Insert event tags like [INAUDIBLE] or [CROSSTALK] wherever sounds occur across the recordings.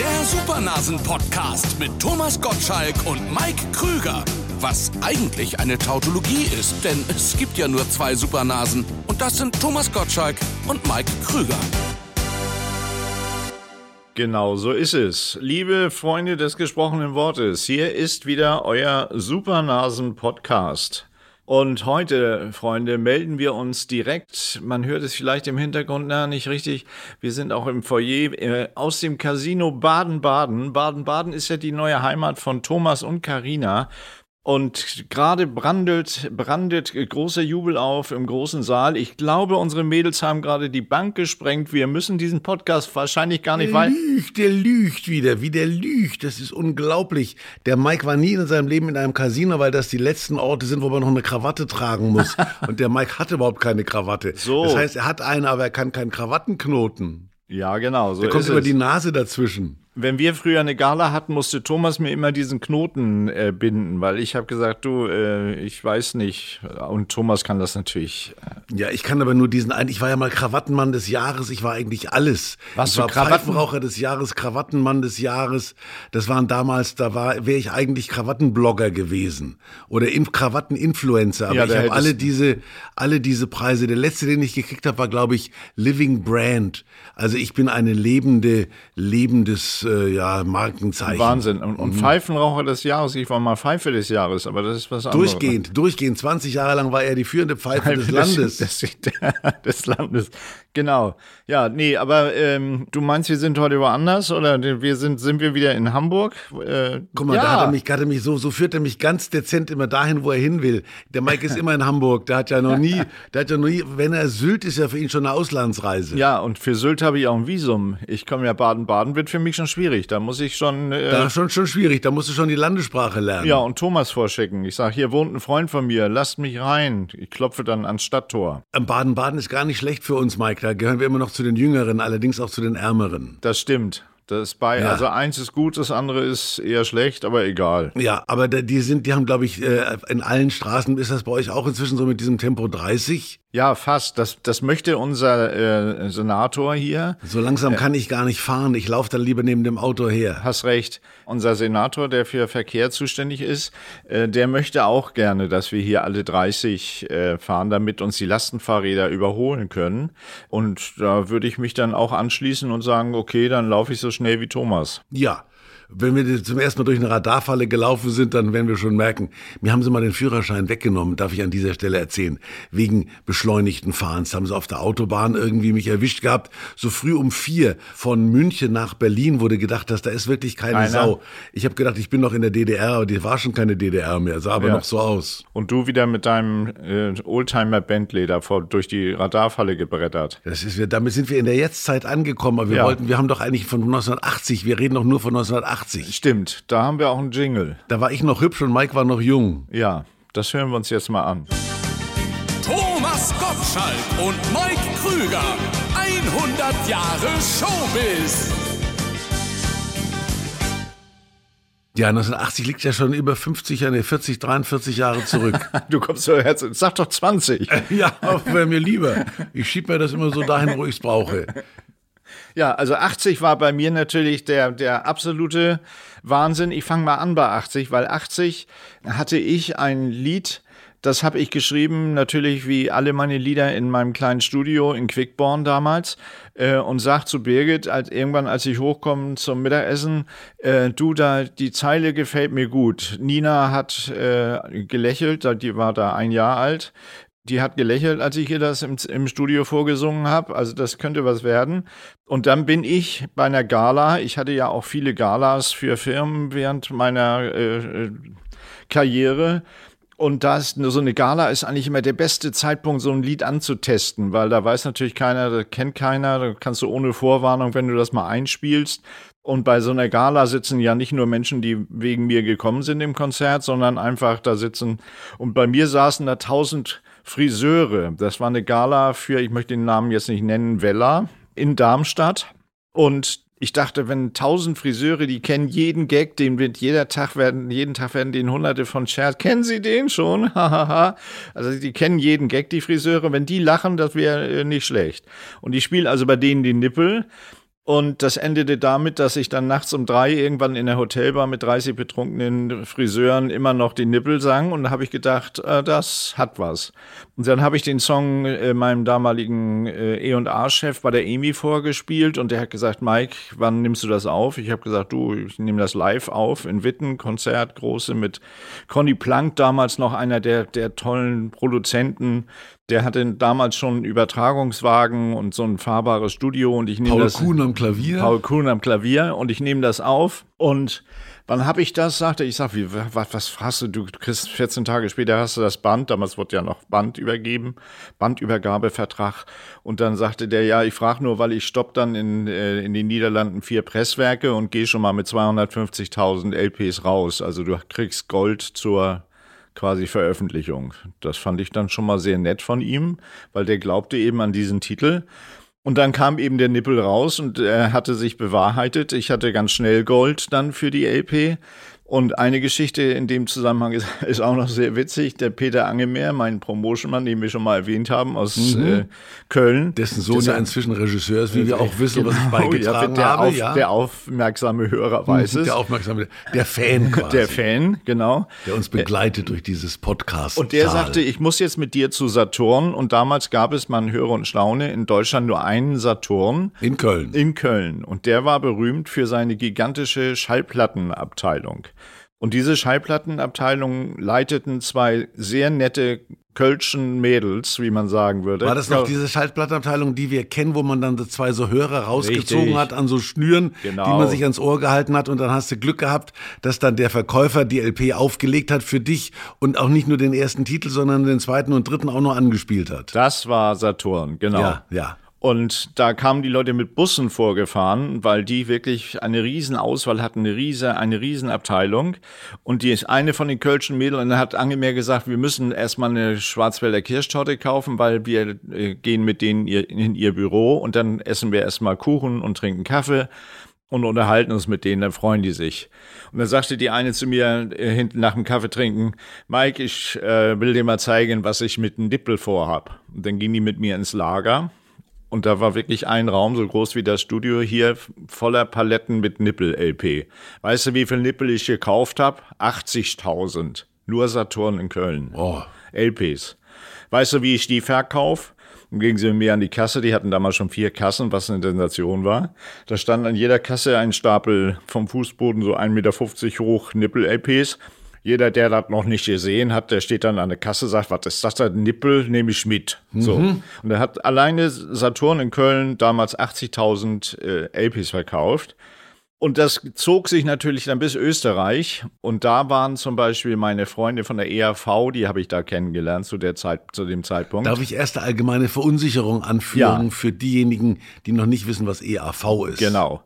Der Supernasen-Podcast mit Thomas Gottschalk und Mike Krüger. Was eigentlich eine Tautologie ist, denn es gibt ja nur zwei Supernasen. Und das sind Thomas Gottschalk und Mike Krüger. Genau, so ist es. Liebe Freunde des gesprochenen Wortes, hier ist wieder euer Supernasen-Podcast. Und heute, Freunde, melden wir uns direkt, man hört es vielleicht im Hintergrund na, nicht richtig, wir sind auch im Foyer äh, aus dem Casino Baden-Baden. Baden-Baden ist ja die neue Heimat von Thomas und Karina. Und gerade brandet, brandet großer Jubel auf im großen Saal. Ich glaube, unsere Mädels haben gerade die Bank gesprengt. Wir müssen diesen Podcast wahrscheinlich gar nicht weiter. Der lügt, der lügt wieder, wie der lügt. Das ist unglaublich. Der Mike war nie in seinem Leben in einem Casino, weil das die letzten Orte sind, wo man noch eine Krawatte tragen muss. [LAUGHS] Und der Mike hatte überhaupt keine Krawatte. So. Das heißt, er hat eine, aber er kann keinen Krawattenknoten. Ja, genau. So der kommt über die Nase dazwischen wenn wir früher eine Gala hatten, musste Thomas mir immer diesen Knoten äh, binden, weil ich habe gesagt, du, äh, ich weiß nicht. Und Thomas kann das natürlich. Äh ja, ich kann aber nur diesen einen. Ich war ja mal Krawattenmann des Jahres. Ich war eigentlich alles. Was ich war Pfeifenraucher des Jahres, Krawattenmann des Jahres. Das waren damals, da war, wäre ich eigentlich Krawattenblogger gewesen oder In Krawatteninfluencer. Aber ja, ich habe alle diese, alle diese Preise. Der letzte, den ich gekriegt habe, war glaube ich Living Brand. Also ich bin eine lebende, lebendes äh, ja, Markenzeichen. Wahnsinn. Und, und mhm. Pfeifenraucher des Jahres, ich war mal Pfeife des Jahres, aber das ist was anderes. Durchgehend, durchgehend. 20 Jahre lang war er die führende Pfeife, Pfeife des Landes. Des, [LAUGHS] des, des, Landes. Genau. Ja, nee, aber ähm, du meinst, wir sind heute woanders oder wir sind, sind wir wieder in Hamburg? Äh, Guck mal, ja. da hat er mich, hat er mich so, so führt er mich ganz dezent immer dahin, wo er hin will. Der Mike ist immer in Hamburg. Der hat ja noch nie, der hat ja noch nie, wenn er Sylt ist ja für ihn schon eine Auslandsreise. Ja, und für Sylt habe ich auch ein Visum. Ich komme ja Baden-Baden, wird für mich schon schwierig. Da muss ich schon. Äh, da schon schon schwierig. Da musst du schon die Landessprache lernen. Ja, und Thomas vorschicken. Ich sage, hier wohnt ein Freund von mir. Lasst mich rein. Ich klopfe dann ans Stadttor. Baden-Baden ist gar nicht schlecht für uns, Mike. Da gehören wir immer noch zu den Jüngeren, allerdings auch zu den Ärmeren. Das stimmt. Das ist bei, ja. also eins ist gut, das andere ist eher schlecht, aber egal. Ja, aber die sind, die haben, glaube ich, äh, in allen Straßen ist das bei euch auch inzwischen so mit diesem Tempo 30. Ja, fast. Das, das möchte unser äh, Senator hier. So langsam äh, kann ich gar nicht fahren. Ich laufe dann lieber neben dem Auto her. Hast recht. Unser Senator, der für Verkehr zuständig ist, äh, der möchte auch gerne, dass wir hier alle 30 äh, fahren, damit uns die Lastenfahrräder überholen können. Und da würde ich mich dann auch anschließen und sagen, okay, dann laufe ich so schnell wie Thomas. Ja, wenn wir zum ersten Mal durch eine Radarfalle gelaufen sind, dann werden wir schon merken, mir haben sie mal den Führerschein weggenommen, darf ich an dieser Stelle erzählen, wegen beschleunigten Fahrens. Haben sie auf der Autobahn irgendwie mich erwischt gehabt. So früh um vier von München nach Berlin wurde gedacht, dass da ist wirklich keine Einer. Sau. Ich habe gedacht, ich bin noch in der DDR, aber die war schon keine DDR mehr, sah aber ja. noch so aus. Und du wieder mit deinem äh, Oldtimer Bentley da vor, durch die Radarfalle gebrettert. Das ist, damit sind wir in der Jetztzeit angekommen, aber wir ja. wollten, wir haben doch eigentlich von 1980, wir reden doch nur von 1980. 80. Stimmt, da haben wir auch einen Jingle. Da war ich noch hübsch und Mike war noch jung. Ja, das hören wir uns jetzt mal an. Thomas Gottschalk und Mike Krüger. 100 Jahre Showbiz. Ja, 1980 liegt ja schon über 50, nee, 40, 43 Jahre zurück. [LAUGHS] du kommst so herz, sag doch 20. [LAUGHS] ja, wäre mir lieber. Ich schieb mir das immer so dahin, wo ich es brauche. Ja, also 80 war bei mir natürlich der, der absolute Wahnsinn. Ich fange mal an bei 80, weil 80 hatte ich ein Lied, das habe ich geschrieben, natürlich wie alle meine Lieder in meinem kleinen Studio in Quickborn damals äh, und sag zu Birgit, als, irgendwann als ich hochkomme zum Mittagessen, äh, du, da die Zeile gefällt mir gut. Nina hat äh, gelächelt, die war da ein Jahr alt. Die hat gelächelt, als ich ihr das im, im Studio vorgesungen habe. Also das könnte was werden. Und dann bin ich bei einer Gala. Ich hatte ja auch viele Galas für Firmen während meiner äh, äh Karriere. Und da ist so eine Gala ist eigentlich immer der beste Zeitpunkt, so ein Lied anzutesten, weil da weiß natürlich keiner, da kennt keiner, da kannst du ohne Vorwarnung, wenn du das mal einspielst. Und bei so einer Gala sitzen ja nicht nur Menschen, die wegen mir gekommen sind im Konzert, sondern einfach da sitzen. Und bei mir saßen da tausend Friseure. Das war eine Gala für, ich möchte den Namen jetzt nicht nennen, Vella in Darmstadt. Und ich dachte, wenn tausend Friseure, die kennen jeden Gag, den wird jeder Tag werden, jeden Tag werden den hunderte von Scherz. Kennen Sie den schon? [LAUGHS] Hahaha. also die kennen jeden Gag, die Friseure. Wenn die lachen, das wäre äh, nicht schlecht. Und ich spiele also bei denen die Nippel. Und das endete damit, dass ich dann nachts um drei irgendwann in der Hotelbar mit 30 betrunkenen Friseuren immer noch die Nippel sang. Und da habe ich gedacht, äh, das hat was. Und dann habe ich den Song äh, meinem damaligen äh, E&A-Chef bei der EMI vorgespielt. Und der hat gesagt, Mike, wann nimmst du das auf? Ich habe gesagt, du, ich nehme das live auf in Witten, Konzert, große mit Conny Plank, damals noch einer der, der tollen Produzenten der hatte damals schon einen Übertragungswagen und so ein fahrbares Studio und ich nehme Paul das. Kuhn am Klavier. Paul Kuhn am Klavier und ich nehme das auf und wann habe ich das? Sagte ich, sag, wie, was, was hast du? Du kriegst 14 Tage später hast du das Band, damals wurde ja noch Band übergeben, Bandübergabevertrag und dann sagte der, ja, ich frage nur, weil ich stopp dann in, äh, in den Niederlanden vier Presswerke und gehe schon mal mit 250.000 LPs raus. Also du kriegst Gold zur quasi Veröffentlichung. Das fand ich dann schon mal sehr nett von ihm, weil der glaubte eben an diesen Titel. Und dann kam eben der Nippel raus und er hatte sich bewahrheitet. Ich hatte ganz schnell Gold dann für die LP. Und eine Geschichte in dem Zusammenhang ist, [LAUGHS] ist auch noch sehr witzig. Der Peter Angemeer, mein Promotionmann, den wir schon mal erwähnt haben, aus mhm. äh, Köln. Dessen Sohn ja inzwischen Regisseur ist, wie wir auch wissen, genau, was ich beigetragen ja, der habe. Auf, ja. Der aufmerksame Hörer weiß mhm, es. Der aufmerksame, der Fan [LAUGHS] quasi. Der Fan, genau. Der uns begleitet durch dieses Podcast. Und der sagte, ich muss jetzt mit dir zu Saturn. Und damals gab es, man höre und staune, in Deutschland nur einen Saturn. In Köln. In Köln. Und der war berühmt für seine gigantische Schallplattenabteilung. Und diese Schallplattenabteilung leiteten zwei sehr nette Kölschen Mädels, wie man sagen würde. War das noch diese Schallplattenabteilung, die wir kennen, wo man dann so zwei so Hörer rausgezogen Richtig. hat an so Schnüren, genau. die man sich ans Ohr gehalten hat und dann hast du Glück gehabt, dass dann der Verkäufer die LP aufgelegt hat für dich und auch nicht nur den ersten Titel, sondern den zweiten und dritten auch noch angespielt hat. Das war Saturn, genau. Ja, ja. Und da kamen die Leute mit Bussen vorgefahren, weil die wirklich eine riesen Auswahl hatten, eine riese, eine riesen Abteilung. Und die ist eine von den Kölschen Mädeln hat angemehr gesagt, wir müssen erstmal eine Schwarzwälder Kirschtorte kaufen, weil wir äh, gehen mit denen in ihr Büro und dann essen wir erstmal Kuchen und trinken Kaffee und unterhalten uns mit denen, dann freuen die sich. Und dann sagte die eine zu mir äh, hinten nach dem Kaffee trinken, Mike, ich äh, will dir mal zeigen, was ich mit einem Dippel vorhab. Und dann ging die mit mir ins Lager und da war wirklich ein Raum, so groß wie das Studio hier, voller Paletten mit Nippel-LP. Weißt du, wie viel Nippel ich gekauft habe? 80.000. Nur Saturn in Köln. Oh. LPs. Weißt du, wie ich die verkaufe? Dann gingen sie mit mir an die Kasse, die hatten damals schon vier Kassen, was eine Sensation war. Da stand an jeder Kasse ein Stapel vom Fußboden so 1,50 Meter hoch Nippel-LPs. Jeder, der das noch nicht gesehen hat, der steht dann an der Kasse, sagt, was ist das da? Nippel nehme ich mit. Mhm. So. Und er hat alleine Saturn in Köln damals 80.000 äh, LPs verkauft. Und das zog sich natürlich dann bis Österreich. Und da waren zum Beispiel meine Freunde von der ERV, die habe ich da kennengelernt zu der Zeit, zu dem Zeitpunkt. Darf ich erste allgemeine Verunsicherung anführen ja. für diejenigen, die noch nicht wissen, was ERV ist? Genau.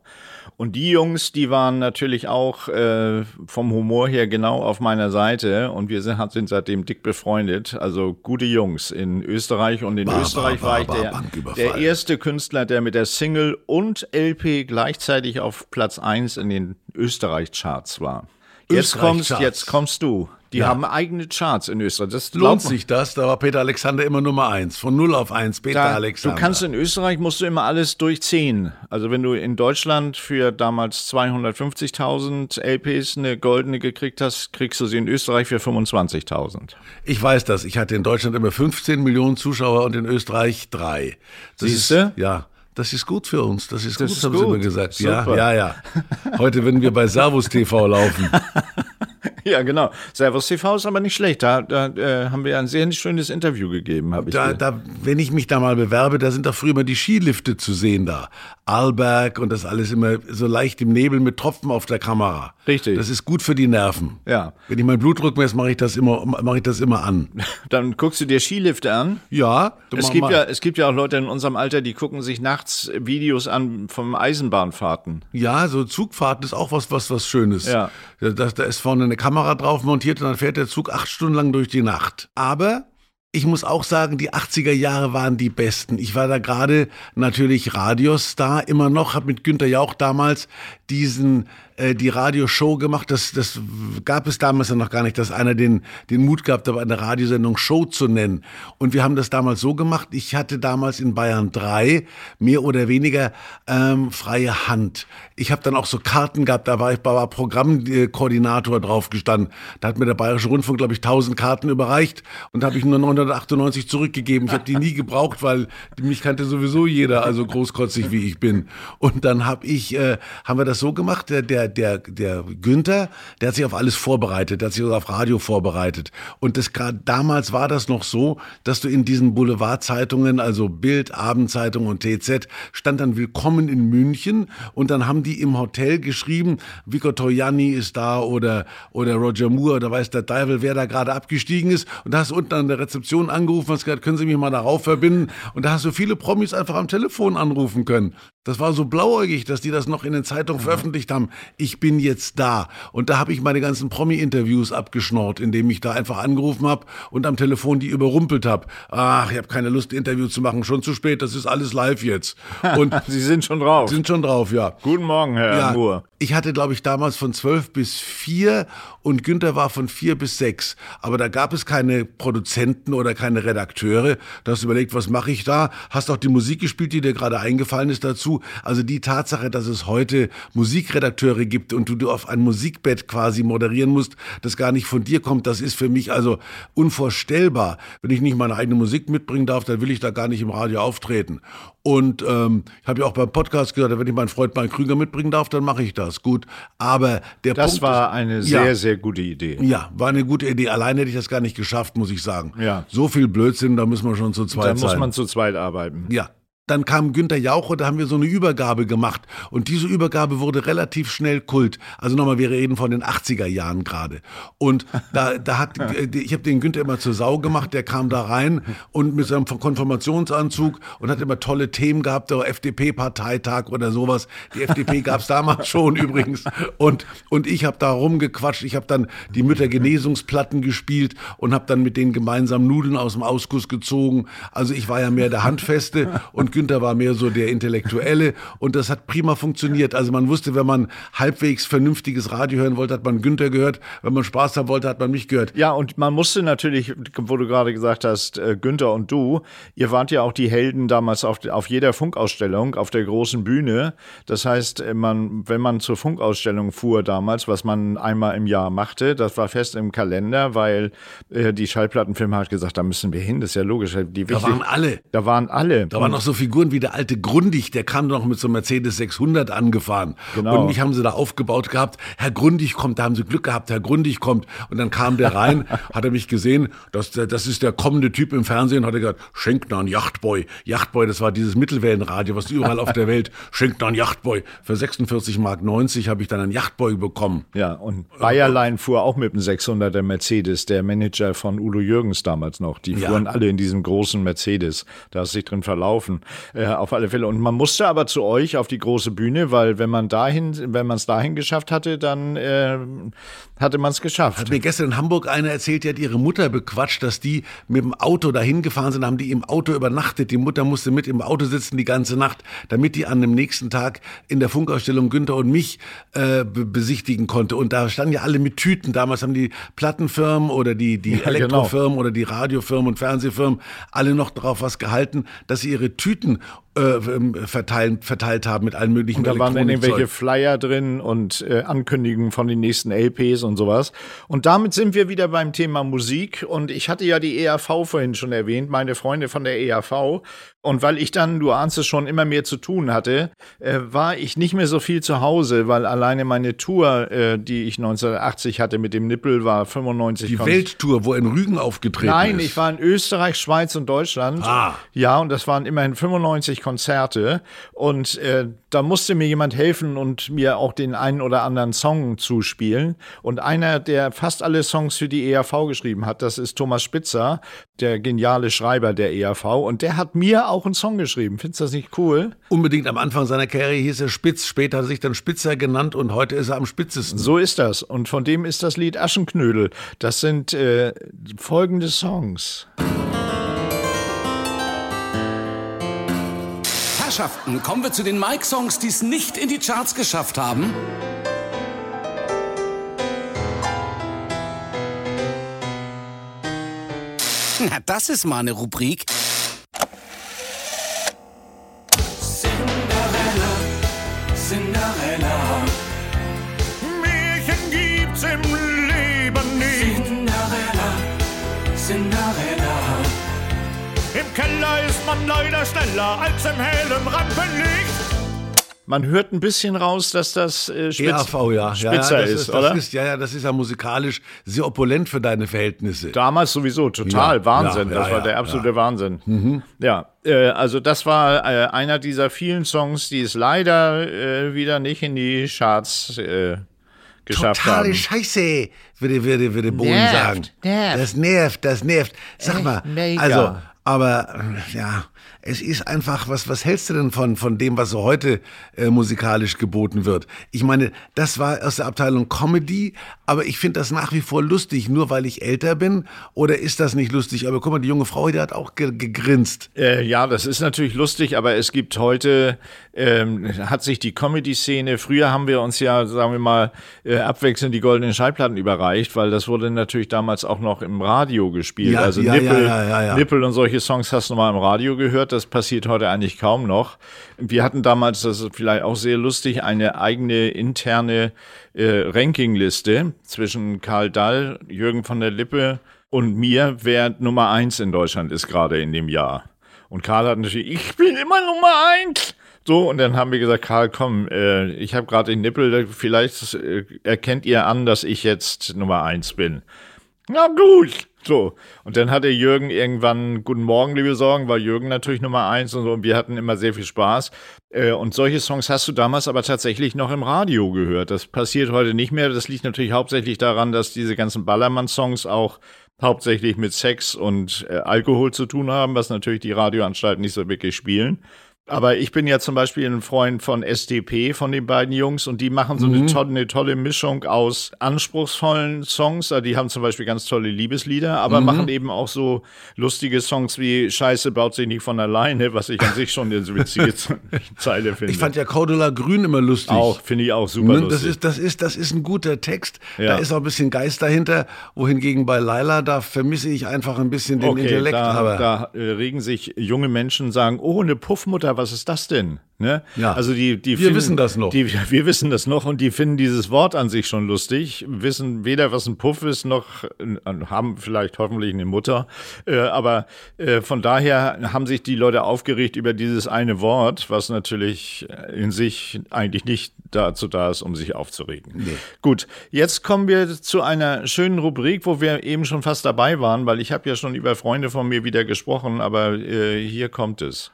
Und die Jungs, die waren natürlich auch äh, vom Humor her genau auf meiner Seite und wir sind, sind seitdem dick befreundet. Also gute Jungs in Österreich und in bar, Österreich bar, war ich der, der erste Künstler, der mit der Single und LP gleichzeitig auf Platz 1 in den Österreich-Charts war. Jetzt kommst, jetzt kommst du. Die ja. haben eigene Charts in Österreich. Das lohnt sich das. Da war Peter Alexander immer Nummer eins. Von 0 auf 1, Peter da, Alexander. Du kannst in Österreich, musst du immer alles durchziehen. Also wenn du in Deutschland für damals 250.000 LPs eine goldene gekriegt hast, kriegst du sie in Österreich für 25.000. Ich weiß das. Ich hatte in Deutschland immer 15 Millionen Zuschauer und in Österreich drei. Siehst du? Ja. Das ist gut für uns, das ist das gut, ist haben gut. sie immer gesagt. Super. Ja, ja, ja. Heute werden wir bei Servus TV laufen. [LAUGHS] Ja, genau. Servus TV ist aber nicht schlecht. Da, da äh, haben wir ein sehr schönes Interview gegeben, habe ich da, da, Wenn ich mich da mal bewerbe, da sind doch früher immer die Skilifte zu sehen da. Arlberg und das alles immer so leicht im Nebel mit Tropfen auf der Kamera. Richtig. Das ist gut für die Nerven. Ja. Wenn ich meinen Blutdruck messe, mache ich das immer, mache ich das immer an. [LAUGHS] Dann guckst du dir Skilifte an. Ja. Es gibt ja, es gibt ja auch Leute in unserem Alter, die gucken sich nachts Videos an vom Eisenbahnfahrten. Ja, so Zugfahrten ist auch was, was, was Schönes. Ja. Da, da ist vorne eine Kamera drauf montiert und dann fährt der Zug acht Stunden lang durch die Nacht. Aber ich muss auch sagen, die 80er Jahre waren die besten. Ich war da gerade natürlich Radiostar immer noch, habe mit Günter Jauch damals diesen äh, die Radioshow gemacht. Das, das gab es damals ja noch gar nicht, dass einer den, den Mut gehabt hat, eine Radiosendung Show zu nennen. Und wir haben das damals so gemacht. Ich hatte damals in Bayern 3 mehr oder weniger ähm, freie Hand. Ich habe dann auch so Karten gehabt, da war ich war Programmkoordinator drauf gestanden. Da hat mir der Bayerische Rundfunk, glaube ich, 1000 Karten überreicht und habe ich nur 998 zurückgegeben. Ich habe die nie gebraucht, weil mich kannte sowieso jeder, also großkotzig wie ich bin. Und dann habe ich, äh, haben wir das so gemacht, der, der, der, der Günther, der hat sich auf alles vorbereitet, der hat sich auf Radio vorbereitet. Und das gerade damals war das noch so, dass du in diesen Boulevardzeitungen, also Bild, Abendzeitung und TZ, stand dann Willkommen in München und dann haben die im Hotel geschrieben, Vico Toyani ist da oder, oder Roger Moore oder weiß der Teufel, wer da gerade abgestiegen ist. Und da hast du unten an der Rezeption angerufen hast gesagt, können Sie mich mal darauf verbinden? Und da hast du viele Promis einfach am Telefon anrufen können. Das war so blauäugig, dass die das noch in den Zeitungen veröffentlicht haben. Ich bin jetzt da. Und da habe ich meine ganzen Promi-Interviews abgeschnort, indem ich da einfach angerufen habe und am Telefon die überrumpelt habe. Ach, ich habe keine Lust, Interview zu machen. Schon zu spät, das ist alles live jetzt. [LAUGHS] Und Sie sind schon drauf. Sind schon drauf, ja. Guten Morgen, Herr ja, Moore. Ich hatte, glaube ich, damals von zwölf bis vier und Günther war von vier bis sechs. Aber da gab es keine Produzenten oder keine Redakteure. Du hast überlegt, was mache ich da? Hast auch die Musik gespielt, die dir gerade eingefallen ist dazu. Also die Tatsache, dass es heute Musikredakteure gibt und du, du auf ein Musikbett quasi moderieren musst, das gar nicht von dir kommt, das ist für mich also unvorstellbar. Wenn ich nicht meine eigene Musik mitbringen darf, dann will ich da gar nicht im Radio auftreten. Und ähm, ich habe ja auch beim Podcast gesagt, wenn ich meinen Freund Mike Krüger mitbringen darf, dann mache ich das. Gut. Aber der das Punkt. Das war eine sehr, ja, sehr gute Idee. Ja, war eine gute Idee. Alleine hätte ich das gar nicht geschafft, muss ich sagen. Ja. So viel Blödsinn, da müssen wir schon zu zweit sein. Da muss man zu zweit arbeiten. Ja. Dann kam Günter Jauch da haben wir so eine Übergabe gemacht. Und diese Übergabe wurde relativ schnell Kult. Also nochmal, wir reden von den 80er Jahren gerade. Und da, da hat, [LAUGHS] äh, ich habe den Günther immer zur Sau gemacht, der kam da rein und mit seinem Konfirmationsanzug und hat immer tolle Themen gehabt, der FDP-Parteitag oder sowas. Die FDP [LAUGHS] gab es damals schon übrigens. Und, und ich habe da rumgequatscht. Ich habe dann die Müttergenesungsplatten gespielt und habe dann mit denen gemeinsam Nudeln aus dem Ausguss gezogen. Also ich war ja mehr der Handfeste und Günther war mehr so der Intellektuelle und das hat prima funktioniert. Also man wusste, wenn man halbwegs vernünftiges Radio hören wollte, hat man Günther gehört. Wenn man Spaß haben wollte, hat man mich gehört. Ja, und man musste natürlich, wo du gerade gesagt hast, äh, Günther und du, ihr wart ja auch die Helden damals auf, auf jeder Funkausstellung, auf der großen Bühne. Das heißt, äh, man, wenn man zur Funkausstellung fuhr damals, was man einmal im Jahr machte, das war fest im Kalender, weil äh, die Schallplattenfirma hat gesagt, da müssen wir hin, das ist ja logisch. Die da waren alle. Da waren alle. Da waren noch so viele Figuren wie der alte Grundig, der kam noch mit so einem Mercedes 600 angefahren. Genau. Und mich haben sie da aufgebaut gehabt. Herr Grundig kommt, da haben sie Glück gehabt, Herr Grundig kommt. Und dann kam der rein, [LAUGHS] hat er mich gesehen, das, das ist der kommende Typ im Fernsehen, hat er gesagt, schenkt noch einen Yachtboy. Yachtboy, das war dieses Mittelwellenradio, was überall auf der Welt, [LAUGHS] schenkt noch einen Yachtboy. Für 46 Mark 90 habe ich dann einen Yachtboy bekommen. Ja, und Bayerlein fuhr auch mit einem 600er Mercedes, der Manager von Udo Jürgens damals noch. Die fuhren ja. alle in diesem großen Mercedes. Da hast du dich drin verlaufen. Äh, auf alle Fälle. Und man musste aber zu euch auf die große Bühne, weil wenn man dahin, wenn man es dahin geschafft hatte, dann äh, hatte man es geschafft. Hat mir gestern in Hamburg einer erzählt, die hat ihre Mutter bequatscht, dass die mit dem Auto dahin gefahren sind, haben die im Auto übernachtet. Die Mutter musste mit im Auto sitzen die ganze Nacht, damit die an dem nächsten Tag in der Funkausstellung Günther und mich äh, besichtigen konnte. Und da standen ja alle mit Tüten. Damals haben die Plattenfirmen oder die, die ja, genau. Elektrofirmen genau. oder die Radiofirmen und Fernsehfirmen alle noch darauf was gehalten, dass sie ihre Tüten Ägypten äh, ähm, verteilt, verteilt haben mit allen möglichen und Da waren dann irgendwelche Flyer drin und äh, Ankündigungen von den nächsten LPs und sowas. Und damit sind wir wieder beim Thema Musik. Und ich hatte ja die ERV vorhin schon erwähnt, meine Freunde von der ERV. Und weil ich dann, du ahnst es schon, immer mehr zu tun hatte, äh, war ich nicht mehr so viel zu Hause, weil alleine meine Tour, äh, die ich 1980 hatte mit dem Nippel, war 95. Die Welttour, wo in Rügen aufgetreten Nein, ist. Nein, ich war in Österreich, Schweiz und Deutschland. Ah. Ja, und das waren immerhin 95 Konzerte. Und äh, da musste mir jemand helfen und mir auch den einen oder anderen Song zuspielen. Und einer, der fast alle Songs für die ERV geschrieben hat, das ist Thomas Spitzer, der geniale Schreiber der ERV. Und der hat mir auch einen Song geschrieben. Findest du das nicht cool? Unbedingt am Anfang seiner Karriere hieß er Spitz, später hat er sich dann Spitzer genannt und heute ist er am spitzesten. So ist das. Und von dem ist das Lied Aschenknödel. Das sind äh, folgende Songs. Herrschaften, kommen wir zu den Mike-Songs, die es nicht in die Charts geschafft haben. Na, das ist mal eine Rubrik. Cinderella, Cinderella, Im Keller ist man leider schneller als im hellen Rampenlicht. Man hört ein bisschen raus, dass das äh, Spitz EAV, ja. ja, Spitzer ja, das ist, das oder? Ist, ja, ja, das ist ja musikalisch sehr opulent für deine Verhältnisse. Damals sowieso total Ja, Wahnsinn. ja, ja, das war ja, der absolute ja. Mhm. Wahnsinn. Ja, äh, also das war äh, einer dieser vielen Songs, die es leider äh, wieder nicht in die Charts äh, geschafft Totale haben. Scheiße, würde, würde, würde Bohlen Nervt, sagen. nervt. Das nervt, das nervt. Sag mal, mega. also, aber äh, ja, es ist einfach, was, was hältst du denn von, von dem, was so heute äh, musikalisch geboten wird? Ich meine, das war aus der Abteilung Comedy, aber ich finde das nach wie vor lustig, nur weil ich älter bin. Oder ist das nicht lustig? Aber guck mal, die junge Frau, die hat auch ge gegrinst. Äh, ja, das ist natürlich lustig, aber es gibt heute, ähm, hat sich die Comedy-Szene, früher haben wir uns ja, sagen wir mal, äh, abwechselnd die goldenen Schallplatten überreicht, weil das wurde natürlich damals auch noch im Radio gespielt. Ja, also ja, Nippel, ja. Nippel und solche Songs hast du mal im Radio gehört, das passiert heute eigentlich kaum noch. Wir hatten damals, das ist vielleicht auch sehr lustig, eine eigene interne äh, Rankingliste zwischen Karl Dall, Jürgen von der Lippe und mir, wer Nummer eins in Deutschland ist gerade in dem Jahr. Und Karl hat natürlich, ich bin immer Nummer eins. So, und dann haben wir gesagt, Karl, komm, äh, ich habe gerade den Nippel, vielleicht äh, erkennt ihr an, dass ich jetzt Nummer eins bin. Na gut. So, und dann hatte Jürgen irgendwann Guten Morgen, liebe Sorgen, war Jürgen natürlich Nummer eins und so, und wir hatten immer sehr viel Spaß. Äh, und solche Songs hast du damals aber tatsächlich noch im Radio gehört. Das passiert heute nicht mehr. Das liegt natürlich hauptsächlich daran, dass diese ganzen Ballermann-Songs auch hauptsächlich mit Sex und äh, Alkohol zu tun haben, was natürlich die Radioanstalten nicht so wirklich spielen. Aber ich bin ja zum Beispiel ein Freund von SDP, von den beiden Jungs, und die machen so eine, tolle, eine tolle Mischung aus anspruchsvollen Songs. Also die haben zum Beispiel ganz tolle Liebeslieder, aber machen eben auch so lustige Songs wie Scheiße baut sich nicht von alleine, was ich an sich schon eine witzige [LAUGHS] [LAUGHS] Zeile finde. Ich fand ja Cordula Grün immer lustig. auch, finde ich auch super Ne, lustig. Das ist, das, ist, das ist ein guter Text. Ja. Da ist auch ein bisschen Geist dahinter. Wohingegen bei Laila, da vermisse ich einfach ein bisschen den Intellekt. da, da äh, regen sich junge Menschen sagen, oh, eine Puffmutter, was ist das denn? Ne? Ja. Also die, die Wir wissen das noch. Die, [LAUGHS] wir wissen das noch und die finden dieses Wort an sich schon lustig, wissen weder, was ein Puff ist, noch äh, haben vielleicht hoffentlich eine Mutter. Äh, aber äh, von daher haben sich die Leute aufgeregt über dieses eine Wort, was natürlich in sich eigentlich nicht dazu da ist, um sich aufzuregen. Gut, jetzt kommen wir zu einer schönen Rubrik, wo wir eben schon fast dabei waren, weil ich habe ja schon über Freunde von mir wieder gesprochen, aber äh, hier kommt es.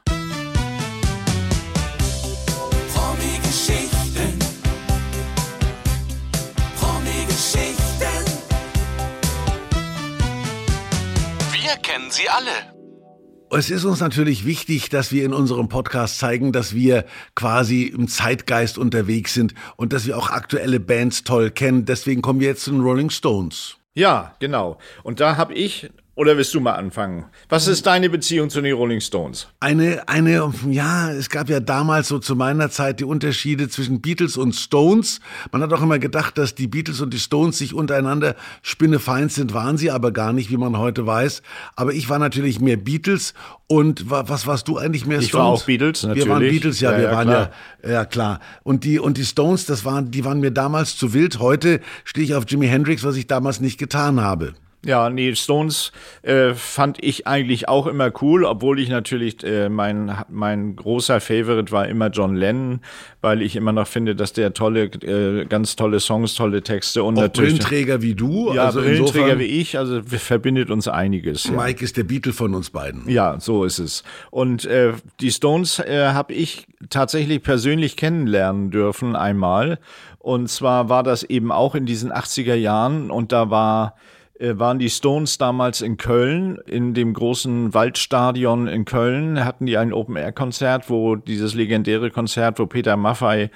Es ist uns natürlich wichtig, dass wir in unserem Podcast zeigen, dass wir quasi im Zeitgeist unterwegs sind und dass wir auch aktuelle Bands toll kennen. Deswegen kommen wir jetzt zu den Rolling Stones. Ja, genau. Und da habe ich, oder willst du mal anfangen? Was ist deine Beziehung zu den Rolling Stones? Eine, eine, ja, es gab ja damals so zu meiner Zeit die Unterschiede zwischen Beatles und Stones. Man hat auch immer gedacht, dass die Beatles und die Stones sich untereinander spinnefeind sind, waren sie aber gar nicht, wie man heute weiß. Aber ich war natürlich mehr Beatles und wa- was warst du eigentlich mehr Ich Stones? war auch Beatles, Wir waren natürlich. Beatles, ja, Ja, wir ja, waren klar. ja, ja klar. Und die, und die Stones, das waren, die waren mir damals zu wild. Heute stehe ich auf Jimi Hendrix, was ich damals nicht getan habe. Ja, nee, Stones äh, fand ich eigentlich auch immer cool, obwohl ich natürlich, äh, mein, mein großer Favorite war immer John Lennon, weil ich immer noch finde, dass der tolle, äh, ganz tolle Songs, tolle Texte und Auch natürlich. Brillenträger wie du. ja, also Brillenträger wie ich, also verbindet uns einiges. Ja. Mike ist der Beatle von uns beiden. Ja, so ist es. Und äh, die Stones äh, habe ich tatsächlich persönlich kennenlernen dürfen einmal. Und zwar war das eben auch in diesen 80er Jahren und da war waren die Stones damals in Köln, in dem großen Waldstadion in Köln, hatten die ein Open-Air-Konzert, wo dieses legendäre Konzert, wo Peter Maffay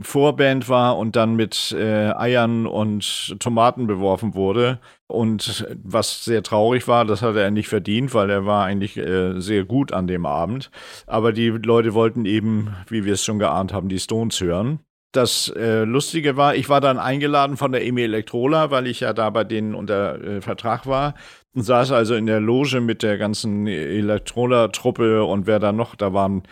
Vorband war und dann mit äh, Eiern und Tomaten beworfen wurde. Und was sehr traurig war, das hat er nicht verdient, weil er war eigentlich äh, sehr gut an dem Abend. Aber die Leute wollten eben, wie wir es schon geahnt haben, die Stones hören. Das äh, Lustige war, ich war dann eingeladen von der Emi Elektrola, weil ich ja da bei denen unter äh, Vertrag war und saß also in der Loge mit der ganzen Elektrola-Truppe und wer da noch, da waren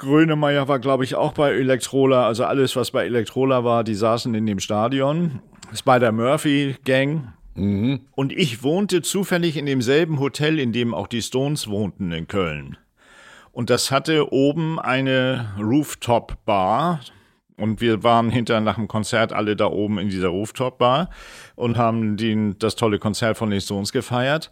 Grönemeyer war, glaube ich, auch bei Elektrola. Also alles, was bei Elektrola war, die saßen in dem Stadion. Spider-Murphy-Gang. Mhm. Und ich wohnte zufällig in demselben Hotel, in dem auch die Stones wohnten in Köln. Und das hatte oben eine Rooftop-Bar. Und wir waren hinterher nach dem Konzert alle da oben in dieser Rooftop-Bar und haben den, das tolle Konzert von den Stones gefeiert.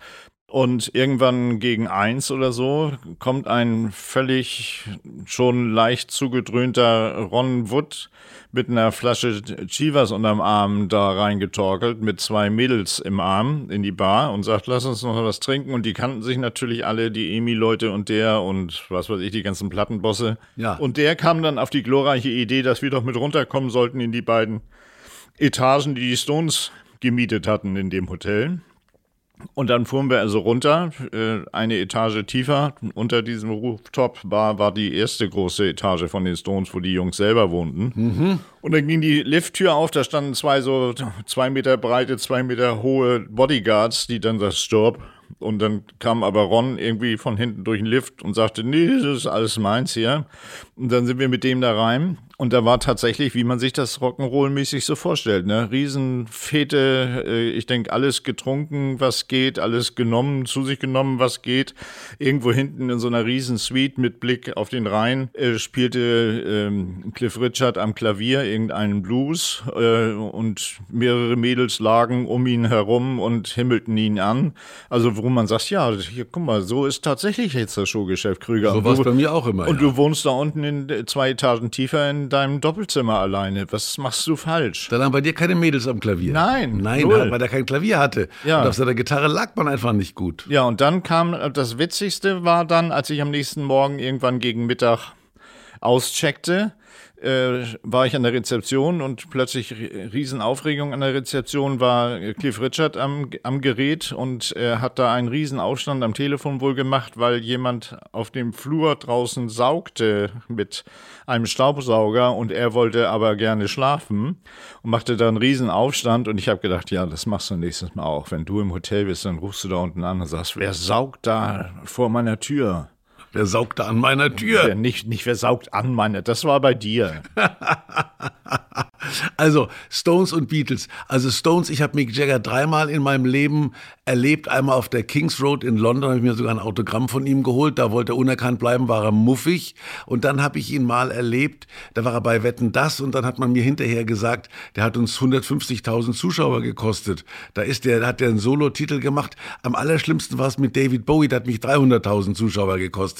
Und irgendwann gegen eins oder so kommt ein völlig schon leicht zugedröhnter Ron Wood mit einer Flasche Chivas unterm Arm da reingetorkelt, mit zwei Mädels im Arm in die Bar und sagt, lass uns noch was trinken. Und die kannten sich natürlich alle, die Emi-Leute und der und was weiß ich, die ganzen Plattenbosse. Ja. Und der kam dann auf die glorreiche Idee, dass wir doch mit runterkommen sollten in die beiden Etagen, die die Stones gemietet hatten in dem Hotel. Und dann fuhren wir also runter, äh, eine Etage tiefer. Unter diesem Rooftop-Bar war die erste große Etage von den Stones, wo die Jungs selber wohnten. Mhm. Und dann ging die Lifttür auf, da standen zwei so zwei Meter breite, zwei Meter hohe Bodyguards, die dann das Stopp. Und dann kam aber Ron irgendwie von hinten durch den Lift und sagte, nee, das ist alles meins hier. Und dann sind wir mit dem da rein. Und da war tatsächlich, wie man sich das Rock'n'Roll-mäßig so vorstellt, ne? Riesenfete, äh, ich denke, alles getrunken, was geht, alles genommen, zu sich genommen, was geht. Irgendwo hinten in so einer Riesensuite mit Blick auf den Rhein äh, spielte ähm, Cliff Richard am Klavier irgendeinen Blues äh, und mehrere Mädels lagen um ihn herum und himmelten ihn an. Also, wo man sagt, ja, hier, guck mal, so ist tatsächlich jetzt das Showgeschäft Krüger. So war es bei mir auch immer. Und ja. du wohnst da unten in zwei Etagen tiefer in deinem Doppelzimmer alleine. Was machst du falsch? Dann haben bei dir keine Mädels am Klavier. Nein. Nein, null. weil er kein Klavier hatte. Ja. Und auf seiner Gitarre lag man einfach nicht gut. Ja, und dann kam, das Witzigste war dann, als ich am nächsten Morgen irgendwann gegen Mittag auscheckte, äh, war ich an der Rezeption und plötzlich Riesenaufregung an der Rezeption war Cliff Richard am, am Gerät und er hat da einen Riesenaufstand am Telefon wohl gemacht, weil jemand auf dem Flur draußen saugte mit einem Staubsauger und er wollte aber gerne schlafen und machte da einen Riesenaufstand und ich habe gedacht, ja, das machst du nächstes Mal auch. Wenn du im Hotel bist, dann rufst du da unten an und sagst, wer saugt da vor meiner Tür? Wer saugte an meiner Tür? Nicht, nicht wer saugt an meiner, das war bei dir. [LAUGHS] Also Stones und Beatles. Also Stones, ich habe Mick Jagger dreimal in meinem Leben erlebt. Einmal auf der Kings Road in London, habe ich mir sogar ein Autogramm von ihm geholt. Da wollte er unerkannt bleiben, war er muffig. Und dann habe ich ihn mal erlebt, da war er bei Wetten Das und dann hat man mir hinterher gesagt, der hat uns 150.000 Zuschauer gekostet. Da ist der, hat der einen Solo-Titel gemacht. Am allerschlimmsten war es mit David Bowie, der hat mich 300.000 Zuschauer gekostet.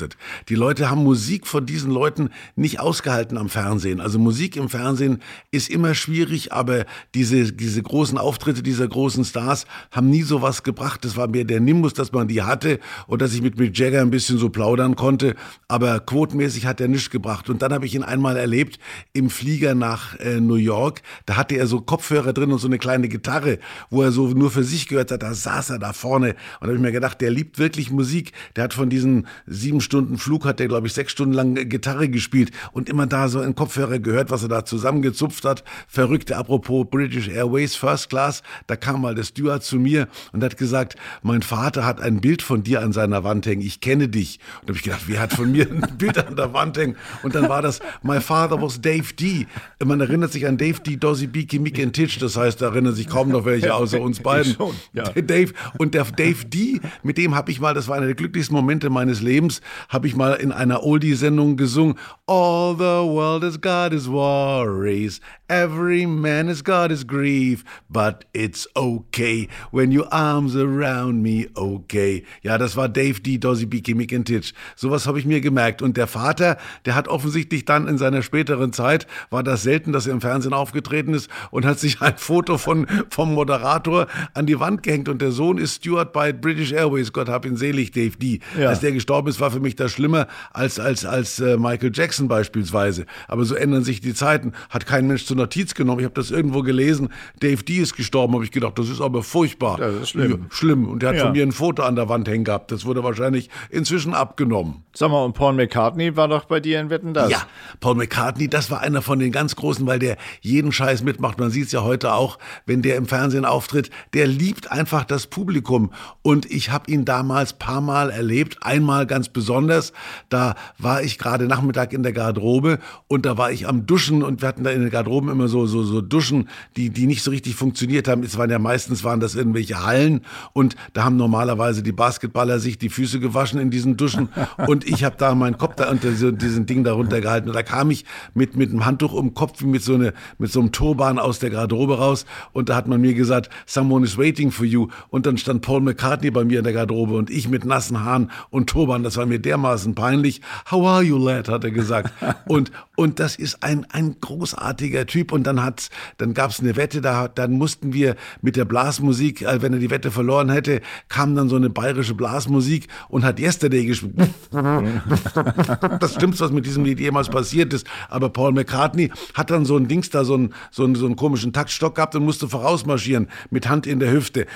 Die Leute haben Musik von diesen Leuten nicht ausgehalten am Fernsehen. Also Musik im Fernsehen ist immer schwierig, aber diese, diese großen Auftritte dieser großen Stars haben nie sowas gebracht gebracht. Das war mehr der Nimbus, dass man die hatte und dass ich mit Mick Jagger ein bisschen so plaudern konnte. Aber quotenmäßig hat er nichts gebracht. Und dann habe ich ihn einmal erlebt im Flieger nach äh, New York. Da hatte er so Kopfhörer drin und so eine kleine Gitarre, wo er so nur für sich gehört hat. Da saß er da vorne. Und habe ich mir gedacht, der liebt wirklich Musik. Der hat von diesen sieben Stunden Flug, hat der, glaube ich, sechs Stunden lang Gitarre gespielt und immer da so in Kopfhörer gehört, was er da zusammengezupft hat. Verrückte, apropos British Airways First Class. Da kam mal der Steward zu mir und hat gesagt, gesagt, mein Vater hat ein Bild von dir an seiner Wand hängen, ich kenne dich. Und da habe ich gedacht, wer hat von mir ein [LAUGHS] Bild an der Wand hängen? Und dann war das, my father was Dave D. Man erinnert sich an Dave D, Dozzy Beaky, Mick and Titch, das heißt, da erinnern sich kaum noch welche außer [LAUGHS] uns beiden. Schon, ja. [LAUGHS] Dave, und der Dave D, mit dem habe ich mal, das war einer der glücklichsten Momente meines Lebens, habe ich mal in einer Oldie-Sendung gesungen, All the world has got is worries Every man has got his grief, but it's okay when your arms around me, okay. Ja, das war Dave D. Dozzy Beaky Mick and Titch. Sowas habe ich mir gemerkt. Und der Vater, der hat offensichtlich dann in seiner späteren Zeit, war das selten, dass er im Fernsehen aufgetreten ist und hat sich ein Foto von, vom Moderator an die Wand gehängt. Und der Sohn ist Steward bei British Airways. Gott hab ihn selig, Dave D. Ja. Als der gestorben ist, war für mich das schlimmer als, als, als äh, Michael Jackson beispielsweise. Aber so ändern sich die Zeiten. Hat kein Mensch zur Notiz genommen. Ich habe das irgendwo gelesen. Dave D ist gestorben, habe ich gedacht. Das ist aber furchtbar. Das ist schlimm. Schlimm. Und der hat Ja. von mir ein Foto an der Wand hängen gehabt. Das wurde wahrscheinlich inzwischen abgenommen. Sag mal, und Paul McCartney war doch bei dir in Wetten das? Ja, Paul McCartney, das war einer von den ganz Großen, weil der jeden Scheiß mitmacht. Man sieht es ja heute auch, wenn der im Fernsehen auftritt. Der liebt einfach das Publikum. Und ich habe ihn damals paar Mal erlebt. Einmal ganz besonders. Da war ich gerade Nachmittag in der Garderobe und da war ich am Duschen und wir hatten da in den Garderoben immer so, so, so Duschen, die, die nicht so richtig funktioniert haben. Es waren ja meistens waren das irgendwelche Hallen. Und da haben normalerweise die Basketballer sich die Füße gewaschen in diesen Duschen. [LAUGHS] Und ich habe da meinen Kopf da unter so, diesen Ding darunter gehalten und da kam ich mit mit einem Handtuch um den Kopf wie mit so eine mit so einem Turban aus der Garderobe raus. Und da hat man mir gesagt someone is waiting for you. Und dann stand Paul McCartney bei mir in der Garderobe und ich mit nassen Haaren und Turban. Das war mir dermaßen peinlich. How are you lad? hat er gesagt. [LAUGHS] Und und das ist ein ein großartiger Typ und dann hat's dann gab's eine Wette da dann mussten wir mit der Blasmusik äh, wenn er die Wette verloren hätte kam dann so eine bayerische Blasmusik und hat Yesterday gespielt [LAUGHS] das stimmt, was mit diesem Lied jemals passiert ist. Aber Paul McCartney hat dann so ein Dings da, so einen, so einen, so einen komischen Taktstock gehabt und musste vorausmarschieren mit Hand in der Hüfte.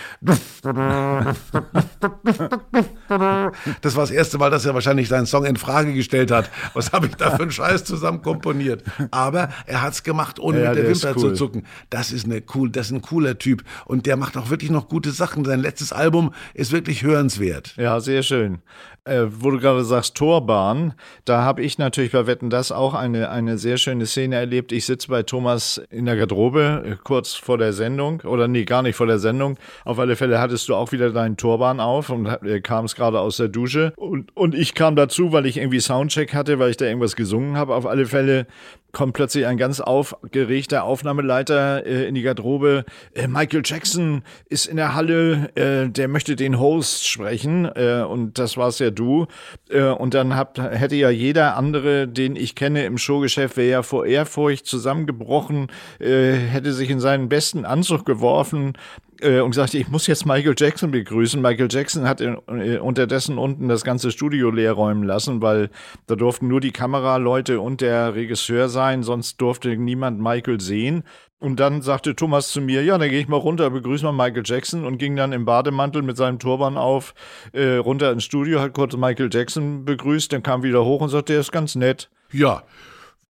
Das war das erste Mal, dass er wahrscheinlich seinen Song in Frage gestellt hat. Was habe ich da für einen Scheiß zusammen komponiert? Aber er hat's gemacht, ohne Ja, mit der der Wimper cool. zu zucken. Das ist eine cool, das ist ein cooler Typ und der macht auch wirklich noch gute Sachen. Sein letztes Album ist wirklich hörenswert. Ja, sehr schön. Äh, wo du gerade sagst, Torbahn, da habe ich natürlich bei Wetten das auch eine, eine sehr schöne Szene erlebt. Ich sitze bei Thomas in der Garderobe, äh, kurz vor der Sendung, oder nee, gar nicht vor der Sendung. Auf alle Fälle hattest du auch wieder deinen Turban auf und äh, kamst gerade aus der Dusche. Und, und ich kam dazu, weil ich irgendwie Soundcheck hatte, weil ich da irgendwas gesungen habe. Auf alle Fälle kommt plötzlich ein ganz aufgeregter Aufnahmeleiter äh, in die Garderobe. Äh, Michael Jackson ist in der Halle, äh, der möchte den Host sprechen äh, und das war's ja du. Äh, und dann hab, hätte ja jeder andere, den ich kenne im Showgeschäft, wäre ja vor Ehrfurcht zusammengebrochen, äh, hätte sich in seinen besten Anzug geworfen äh, und sagte, ich muss jetzt Michael Jackson begrüßen. Michael Jackson hat in, äh, unterdessen unten das ganze Studio leer räumen lassen, weil da durften nur die Kameraleute und der Regisseur sein, sonst durfte niemand Michael sehen. Und dann sagte Thomas zu mir, ja, dann gehe ich mal runter, begrüße mal Michael Jackson und ging dann im Bademantel mit seinem Turban auf äh, runter ins Studio, hat kurz Michael Jackson begrüßt, dann kam wieder hoch und sagte, der ist ganz nett. Ja.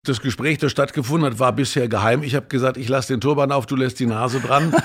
Das Gespräch, das stattgefunden hat, war bisher geheim. Ich habe gesagt, ich lasse den Turban auf, du lässt die Nase dran.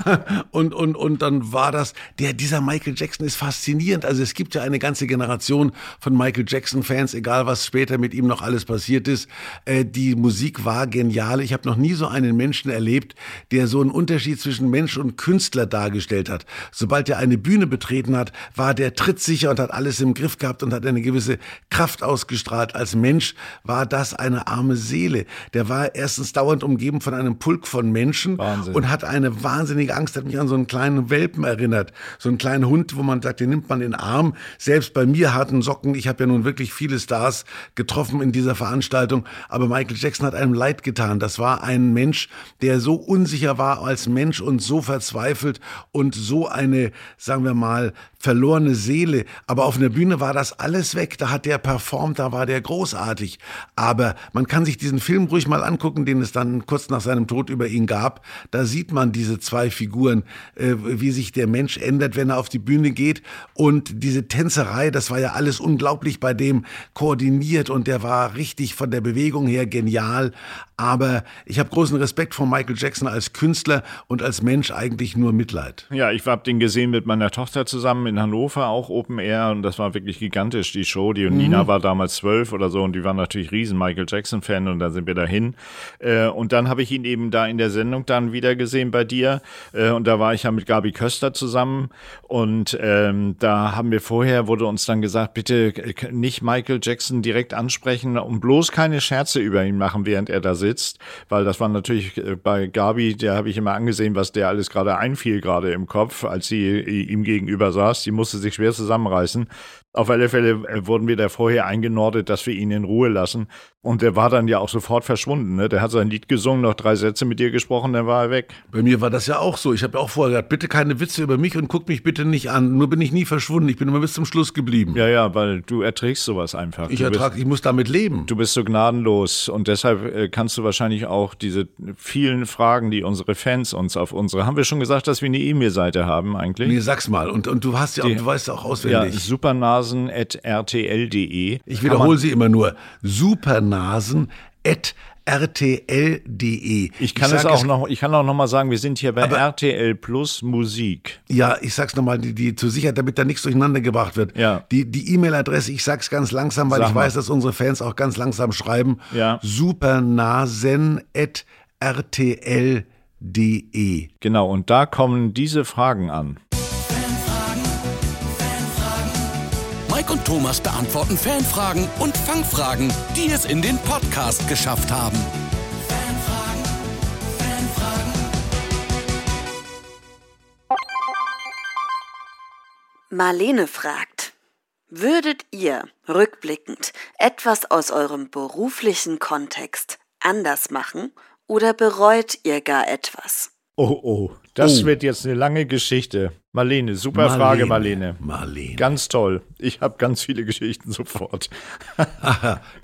[LAUGHS] und, und, und dann war das, der, dieser Michael Jackson ist faszinierend. Also es gibt ja eine ganze Generation von Michael Jackson-Fans, egal was später mit ihm noch alles passiert ist. Äh, die Musik war genial. Ich habe noch nie so einen Menschen erlebt, der so einen Unterschied zwischen Mensch und Künstler dargestellt hat. Sobald er eine Bühne betreten hat, war der trittsicher und hat alles im Griff gehabt und hat eine gewisse Kraft ausgestrahlt. Als Mensch war das eine arme Seele. Der war erstens dauernd umgeben von einem Pulk von Menschen Wahnsinn. und hat eine wahnsinnige Angst, hat mich an so einen kleinen Welpen erinnert. So einen kleinen Hund, wo man sagt, den nimmt man in den Arm. Selbst bei mir harten Socken, ich habe ja nun wirklich viele Stars getroffen in dieser Veranstaltung, aber Michael Jackson hat einem leid getan. Das war ein Mensch, der so unsicher war als Mensch und so verzweifelt und so eine, sagen wir mal, verlorene Seele. Aber auf einer Bühne war das alles weg. Da hat der performt, da war der großartig. Aber man kann sich diesen Film ruhig mal angucken, den es dann kurz nach seinem Tod über ihn gab. Da sieht man diese zwei Figuren, äh, wie sich der Mensch ändert, wenn er auf die Bühne geht. Und diese Tänzerei, das war ja alles unglaublich bei dem koordiniert und der war richtig von der Bewegung her genial. Aber ich habe großen Respekt vor Michael Jackson als Künstler und als Mensch eigentlich nur Mitleid. Ja, ich habe den gesehen mit meiner Tochter zusammen in Hannover, auch Open Air und das war wirklich gigantisch, die Show. Die und Nina war damals zwölf oder so und die war natürlich riesen Michael Jackson-Fan und dann sind wir dahin. Äh, und dann habe ich ihn eben da in der Sendung dann wieder gesehen bei dir äh, und da war ich ja mit Gabi Köster zusammen und ähm, da haben wir vorher, wurde uns dann gesagt, bitte äh, nicht Michael Jackson direkt ansprechen und bloß keine Scherze über ihn machen, während er da sitzt. Sitzt, weil das war natürlich äh, bei Gabi, der habe ich immer angesehen, was der alles gerade einfiel, gerade im Kopf, als sie äh, ihm gegenüber saß. Die musste sich schwer zusammenreißen. Auf alle Fälle äh, wurden wir da vorher eingenordet, dass wir ihn in Ruhe lassen. Und der war dann ja auch sofort verschwunden. Ne? Der hat sein Lied gesungen, noch drei Sätze mit dir gesprochen, dann war er weg. Bei mir war das ja auch so. Ich habe ja auch vorher gesagt, bitte keine Witze über mich und guck mich bitte nicht an. Nur bin ich nie verschwunden. Ich bin immer bis zum Schluss geblieben. Ja, ja, weil du erträgst sowas einfach. ich du bist, ertrag, ich muss damit leben. Du bist so gnadenlos und deshalb äh, kannst du wahrscheinlich auch diese vielen Fragen, die unsere Fans uns auf unsere, haben wir schon gesagt, dass wir eine E-Mail-Seite haben eigentlich? Nee, sag's mal. Und, und du hast ja, auch, du weißt ja auch ja, auswendig. supernasen.rtl.de. ich wiederhole sie immer nur. Supernasen.rtl.de. Ich kann sag es auch noch, ich kann auch noch mal sagen, wir sind hier bei RTL Plus Musik. Ja, ich sag's nochmal, die, die zur Sicherheit, damit da nichts durcheinander gebracht wird. Ja. Die die E-Mail-Adresse, ich sag's ganz langsam, weil Sag ich mal. weiß, dass unsere Fans auch ganz langsam schreiben. Ja. Supernasen.rtl.de. Genau, und da kommen diese Fragen an. Mike und Thomas beantworten Fanfragen und Fangfragen, die es in den Podcast geschafft haben. Marlene fragt, würdet ihr rückblickend etwas aus eurem beruflichen Kontext anders machen oder bereut ihr gar etwas? Oh, oh, das Oh. wird jetzt eine lange Geschichte. Marlene, super Frage, Marlene. Marlene. Ganz toll. Ich habe ganz viele Geschichten sofort.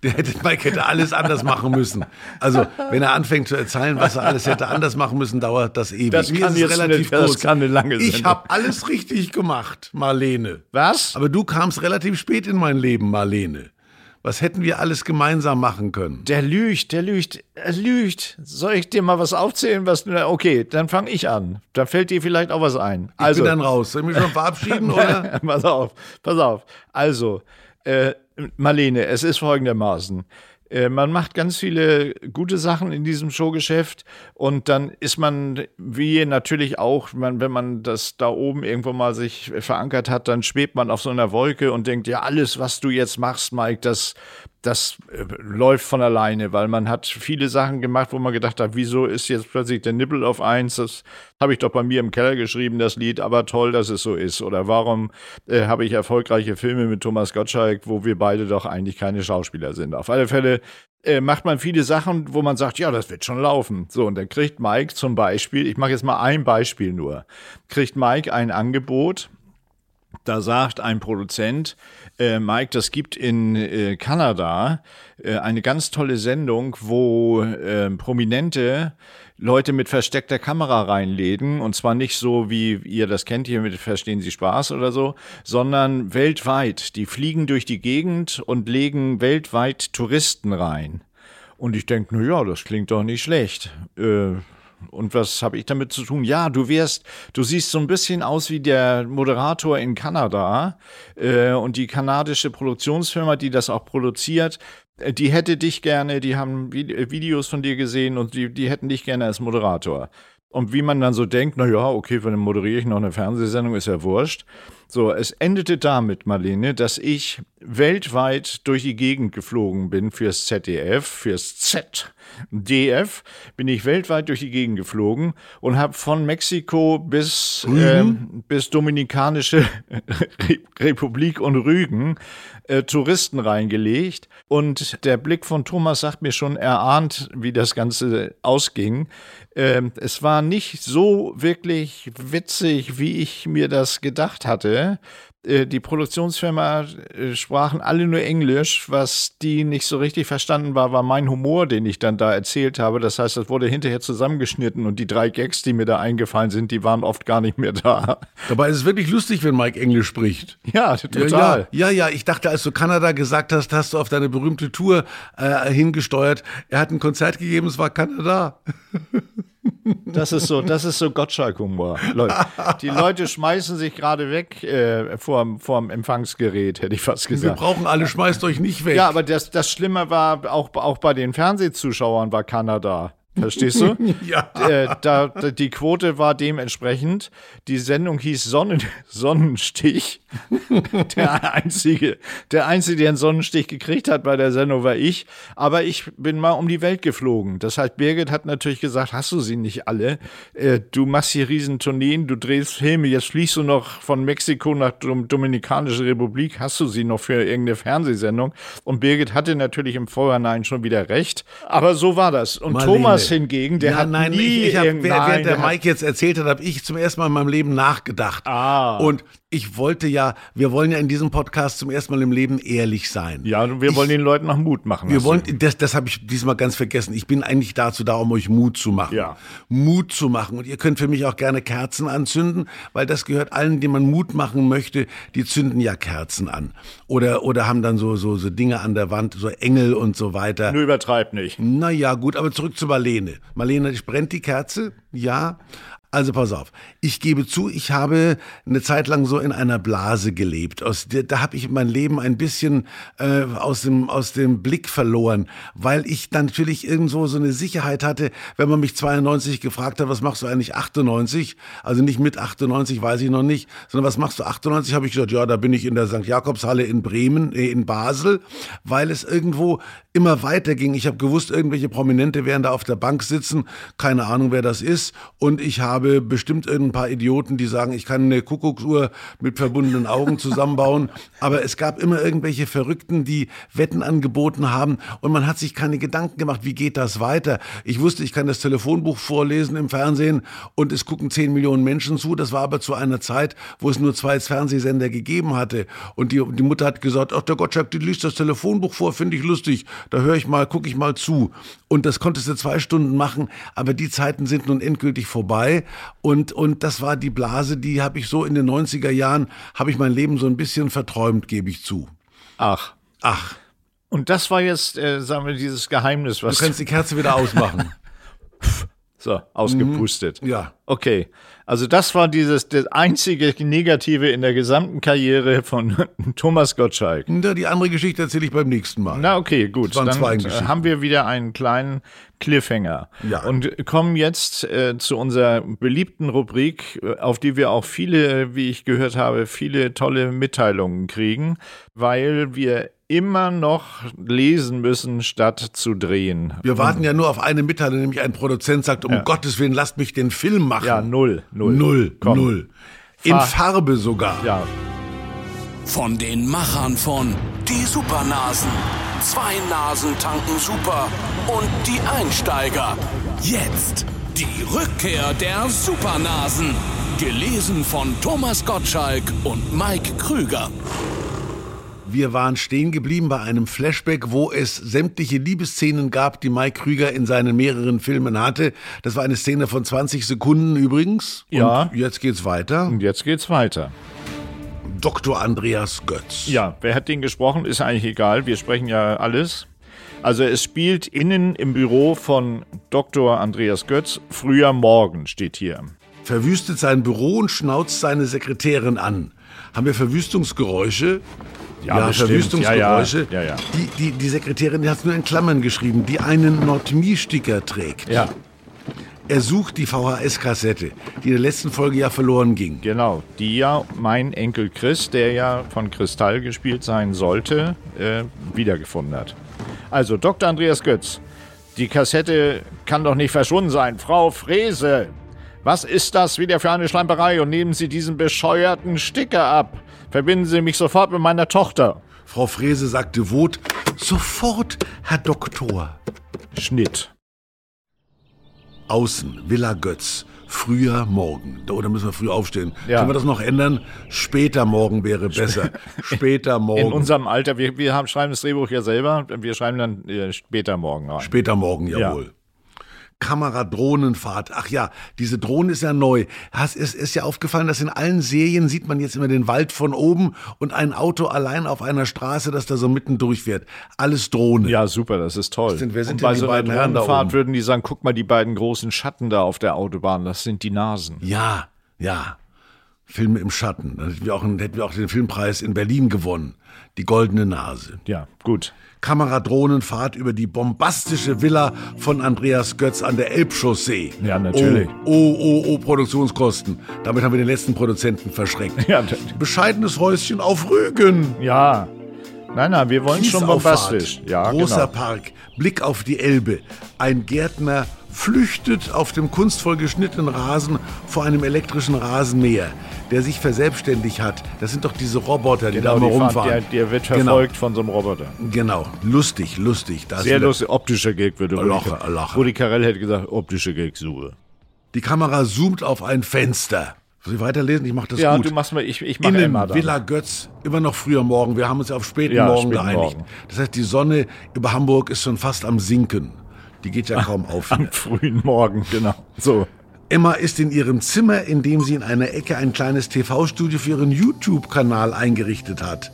Der hätte, Mike hätte alles anders machen müssen. Also, wenn er anfängt zu erzählen, was er alles hätte anders machen müssen, dauert das ewig. Das Mir kann jetzt eine- das kann eine lange Ich Sendung. habe alles richtig gemacht, Marlene. Was? Aber du kamst relativ spät in mein Leben, Marlene. Was hätten wir alles gemeinsam machen können? Der lügt, der lügt, er lügt. Soll ich dir mal was aufzählen? Was, okay, dann fange ich an. Da fällt dir vielleicht auch was ein. Ich bin dann raus. Soll ich mich schon verabschieden, [LAUGHS] oder? pass auf, pass auf. Also, äh, Marlene, es ist folgendermaßen. Äh, Man macht ganz viele gute Sachen in diesem Showgeschäft und dann ist man, wie natürlich auch, wenn man das da oben irgendwo mal sich verankert hat, dann schwebt man auf so einer Wolke und denkt, ja, alles, was du jetzt machst, Mike, das, das äh, läuft von alleine, weil man hat viele Sachen gemacht, wo man gedacht hat, wieso ist jetzt plötzlich der Nippel auf eins? Das habe ich doch bei mir im Keller geschrieben, das Lied, aber toll, dass es so ist. Oder warum äh, habe ich erfolgreiche Filme mit Thomas Gottschalk, wo wir beide doch eigentlich keine Schauspieler sind? Auf alle Fälle äh, macht man viele Sachen, wo man sagt, ja, das wird schon laufen. So, und dann kriegt Mike zum Beispiel, ich mache jetzt mal ein Beispiel nur, kriegt Mike ein Angebot, da sagt ein Produzent, äh, Mike, das gibt in äh, Kanada äh, eine ganz tolle Sendung, wo äh, Prominente Leute mit versteckter Kamera reinlegen. Und zwar nicht so, wie ihr das kennt hier mit Verstehen Sie Spaß oder so, sondern weltweit. Die fliegen durch die Gegend und legen weltweit Touristen rein. Und ich denke, na ja, das klingt doch nicht schlecht. Äh, und was habe ich damit zu tun? Ja, du wirst, du siehst so ein bisschen aus wie der Moderator in Kanada äh, und die kanadische Produktionsfirma, die das auch produziert, äh, die hätte dich gerne, die haben äh, Videos von dir gesehen und die, die hätten dich gerne als Moderator. Und wie man dann so denkt, na ja, okay, dann moderiere ich noch eine Fernsehsendung, ist ja wurscht. So, es endete damit, Marlene, dass ich weltweit durch die Gegend geflogen bin fürs ZDF, fürs ZDF, bin ich weltweit durch die Gegend geflogen und habe von Mexiko bis, ähm, bis Dominikanische [LAUGHS] Re Republik und Rügen äh, Touristen reingelegt. Und der Blick von Thomas sagt mir schon, er ahnt, wie das Ganze ausging. Ähm, es war nicht so wirklich witzig, wie ich mir das gedacht hatte. Äh, Die Produktionsfirma äh, sprachen alle nur Englisch. Was die nicht so richtig verstanden war, war mein Humor, den ich dann da erzählt habe. Das heißt, das wurde hinterher zusammengeschnitten und die drei Gags, die mir da eingefallen sind, die waren oft gar nicht mehr da. Dabei ist es wirklich lustig, wenn Mike Englisch spricht. Ja, total. Ja, ja, ja, ich dachte, als du Kanada gesagt hast, hast du auf deine berühmte Tour äh, hingesteuert. Er hat ein Konzert gegeben, es war Kanada. [LAUGHS] Das ist so, das ist so Gottschalk-Humor. Leute, die Leute schmeißen sich gerade weg äh, vorm, vorm Empfangsgerät, hätte ich fast Wir gesagt. brauchen alle, schmeißt euch nicht weg. Ja, aber das, das Schlimme war, auch, auch bei den Fernsehzuschauern war Kanada. Verstehst du? [LAUGHS] Ja. Äh, da, da, die Quote war dementsprechend. Die Sendung hieß Sonnen, [LAUGHS] Sonnenstich. Der einzige, der einzige, der einen Sonnenstich gekriegt hat bei der Sendung, war ich. Aber ich bin mal um die Welt geflogen. Das heißt, Birgit hat natürlich gesagt, hast du sie nicht alle? Äh, du machst hier riesen Tourneen, du drehst Filme, jetzt fliegst du noch von Mexiko nach Dom Dominikanische Republik, hast du sie noch für irgendeine Fernsehsendung? Und Birgit hatte natürlich im Vorhinein schon wieder recht. Aber so war das. Und Marlene. Thomas hingegen, der ja, hat nein, nie ich, ich hab, nein, Während der der Mike jetzt erzählt hat, habe ich zum ersten Mal in meinem Leben nachgedacht. Ah. Und ich wollte ja, wir wollen ja in diesem Podcast zum ersten Mal im Leben ehrlich sein. Ja, und wir wollen den Leuten noch Mut machen. Wir du wollen, das, das habe ich diesmal ganz vergessen. Ich bin eigentlich dazu da, um euch Mut zu machen. Ja. Mut zu machen. Und ihr könnt für mich auch gerne Kerzen anzünden, weil das gehört allen, denen man Mut machen möchte, die zünden ja Kerzen an. Oder, oder haben dann so, so, so Dinge an der Wand, so Engel und so weiter. Nur übertreib nicht. Naja, gut, aber zurück zu Marlene. Marlene, brennt die Kerze? Ja. Also pass auf, ich gebe zu, ich habe eine Zeit lang so in einer Blase gelebt. Aus der, da habe ich mein Leben ein bisschen äh, aus, dem, aus dem Blick verloren, weil ich dann natürlich irgendwo so eine Sicherheit hatte, wenn man mich 92 gefragt hat, was machst du eigentlich 98? Also nicht mit 98, weiß ich noch nicht, sondern was machst du 98? Habe ich gesagt, ja, da bin ich in der St. Jakobshalle in Bremen, äh, in Basel, weil es irgendwo immer weiter ging. Ich habe gewusst, irgendwelche Prominente werden da auf der Bank sitzen, keine Ahnung, wer das ist. Und ich habe bestimmt ein paar Idioten, die sagen, ich kann eine Kuckucksuhr mit verbundenen Augen zusammenbauen. [LAUGHS] Aber es gab immer irgendwelche Verrückten, die Wetten angeboten haben. Und man hat sich keine Gedanken gemacht, wie geht das weiter. Ich wusste, ich kann das Telefonbuch vorlesen im Fernsehen und es gucken 10 Millionen Menschen zu. Das war aber zu einer Zeit, wo es nur zwei Fernsehsender gegeben hatte. Und die, die Mutter hat gesagt, ach der Gottschalk, die liest das Telefonbuch vor, finde ich lustig. Da höre ich mal, gucke ich mal zu. Und das konntest du zwei Stunden machen, aber die Zeiten sind nun endgültig vorbei. Und, und das war die Blase, die habe ich so in den 90er Jahren, habe ich mein Leben so ein bisschen verträumt, gebe ich zu. Ach. Ach, Und das war jetzt, äh, sagen wir, dieses Geheimnis, du was kannst die Kerze wieder ausmachen. [LAUGHS] so ausgepustet. ja. Okay, also das war dieses das einzige Negative in der gesamten Karriere von [LAUGHS] Thomas Gottschalk. Na, die andere Geschichte erzähle ich beim nächsten Mal. Na okay, gut. Dann äh, haben wir wieder einen kleinen Cliffhanger. Ja. Und kommen jetzt äh, zu unserer beliebten Rubrik, äh, auf die wir auch viele, wie ich gehört habe, viele tolle Mitteilungen kriegen, weil wir immer noch lesen müssen, statt zu drehen. Wir warten ja nur auf eine Mitteilung, nämlich ein Produzent sagt, um Gottes Willen, lasst mich den Film machen. Ja, null, null. Null, Komm. null. In Fahr- Farbe sogar. Ja, Von den Machern von Die Supernasen. Zwei Nasen tanken super. Und die Einsteiger. Jetzt die Rückkehr der Supernasen. Gelesen von Thomas Gottschalk und Mike Krüger. Wir waren stehen geblieben bei einem Flashback, wo es sämtliche Liebesszenen gab, die Mike Krüger in seinen mehreren Filmen hatte. Das war eine Szene von 20 Sekunden übrigens. Ja. Und jetzt geht's weiter. und jetzt geht's weiter. Dr. Andreas Götz. Ja, wer hat den gesprochen, ist eigentlich egal. Wir sprechen ja alles. Also es spielt innen im Büro von Dr. Andreas Götz. Früher Morgen steht hier. Verwüstet sein Büro und schnauzt seine Sekretärin an. Haben wir Verwüstungsgeräusche? Ja, bestimmt. Verwüstungsgeräusche. Ja, ja. Ja, ja. Die, die, die Sekretärin hat es nur in Klammern geschrieben, die einen Nordmie-Sticker trägt. Ja, Er sucht die VHS-Kassette, die in der letzten Folge ja verloren ging. genau. Die ja mein Enkel Chris, der ja von Kristall gespielt sein sollte, äh, wiedergefunden hat. Also Dr. Andreas Götz. Die Kassette kann doch nicht verschwunden sein. Frau Frese, was ist das wieder für eine Schlamperei? Und nehmen Sie diesen bescheuerten Sticker ab. Verbinden Sie mich sofort mit meiner Tochter. Frau Frese sagte Wot, sofort, Herr Doktor. Schnitt. Außen, Villa Götz. Früher morgen. Da oder müssen wir früh aufstehen. Ja. Können wir das noch ändern? Später morgen wäre besser. [LAUGHS] Später morgen. In unserem Alter, wir, wir haben, schreiben das Drehbuch ja selber, wir schreiben dann äh, später morgen rein. Später morgen, jawohl. Kameradrohnenfahrt. Ach ja, diese Drohne ist ja neu. Es ist, ja aufgefallen, dass in allen Serien sieht man jetzt immer den Wald von oben und ein Auto allein auf einer Straße, das da so mitten durchfährt. Alles Drohne. Ja, super, das ist toll. sind- wer sind Und bei die so einer Drohnenfahrt würden die sagen, guck mal, die beiden großen Schatten da auf der Autobahn, das sind die Nasen. Ja, ja. Filme im Schatten. Dann hätten wir, auch, hätten wir auch den Filmpreis in Berlin gewonnen. Die Goldene Nase. Ja, gut. Kameradrohnenfahrt über die bombastische Villa von Andreas Götz an der Elbchaussee. Ja, natürlich. Oh, oh, oh, oh, Produktionskosten. Damit haben wir den letzten Produzenten verschreckt. [LAUGHS] Ja, Bescheidenes Häuschen auf Rügen. ja. Nein, nein, wir wollen schon bombastisch. Ja, Großer genau. Park, Blick auf die Elbe. Ein Gärtner flüchtet auf dem kunstvoll geschnittenen Rasen vor einem elektrischen Rasenmäher, der sich verselbstständigt hat. Das sind doch diese Roboter, die Genau, da mal die rumfahren. der, der wird verfolgt von so einem Roboter. Genau, genau. lustig, lustig. Da Sehr lustig. Optischer Gag würde Rudi, Lache, Lache. Rudi Carell hätte gesagt, optische Gag-Suche. Die Kamera zoomt auf ein Fenster. Soll ich weiterlesen? Ich mach das Ja, gut. du machst mal, ich, ich mache Emma dann. Villa Götz, immer noch früher Morgen. Wir haben uns auf späten Ja, Morgen späten geeinigt. Morgen. Das heißt, die Sonne über Hamburg ist schon fast am Sinken. Die geht ja kaum auf. Am frühen Morgen, genau. So. Emma ist in ihrem Zimmer, in dem sie in einer Ecke ein kleines TV-Studio für ihren YouTube-Kanal eingerichtet hat.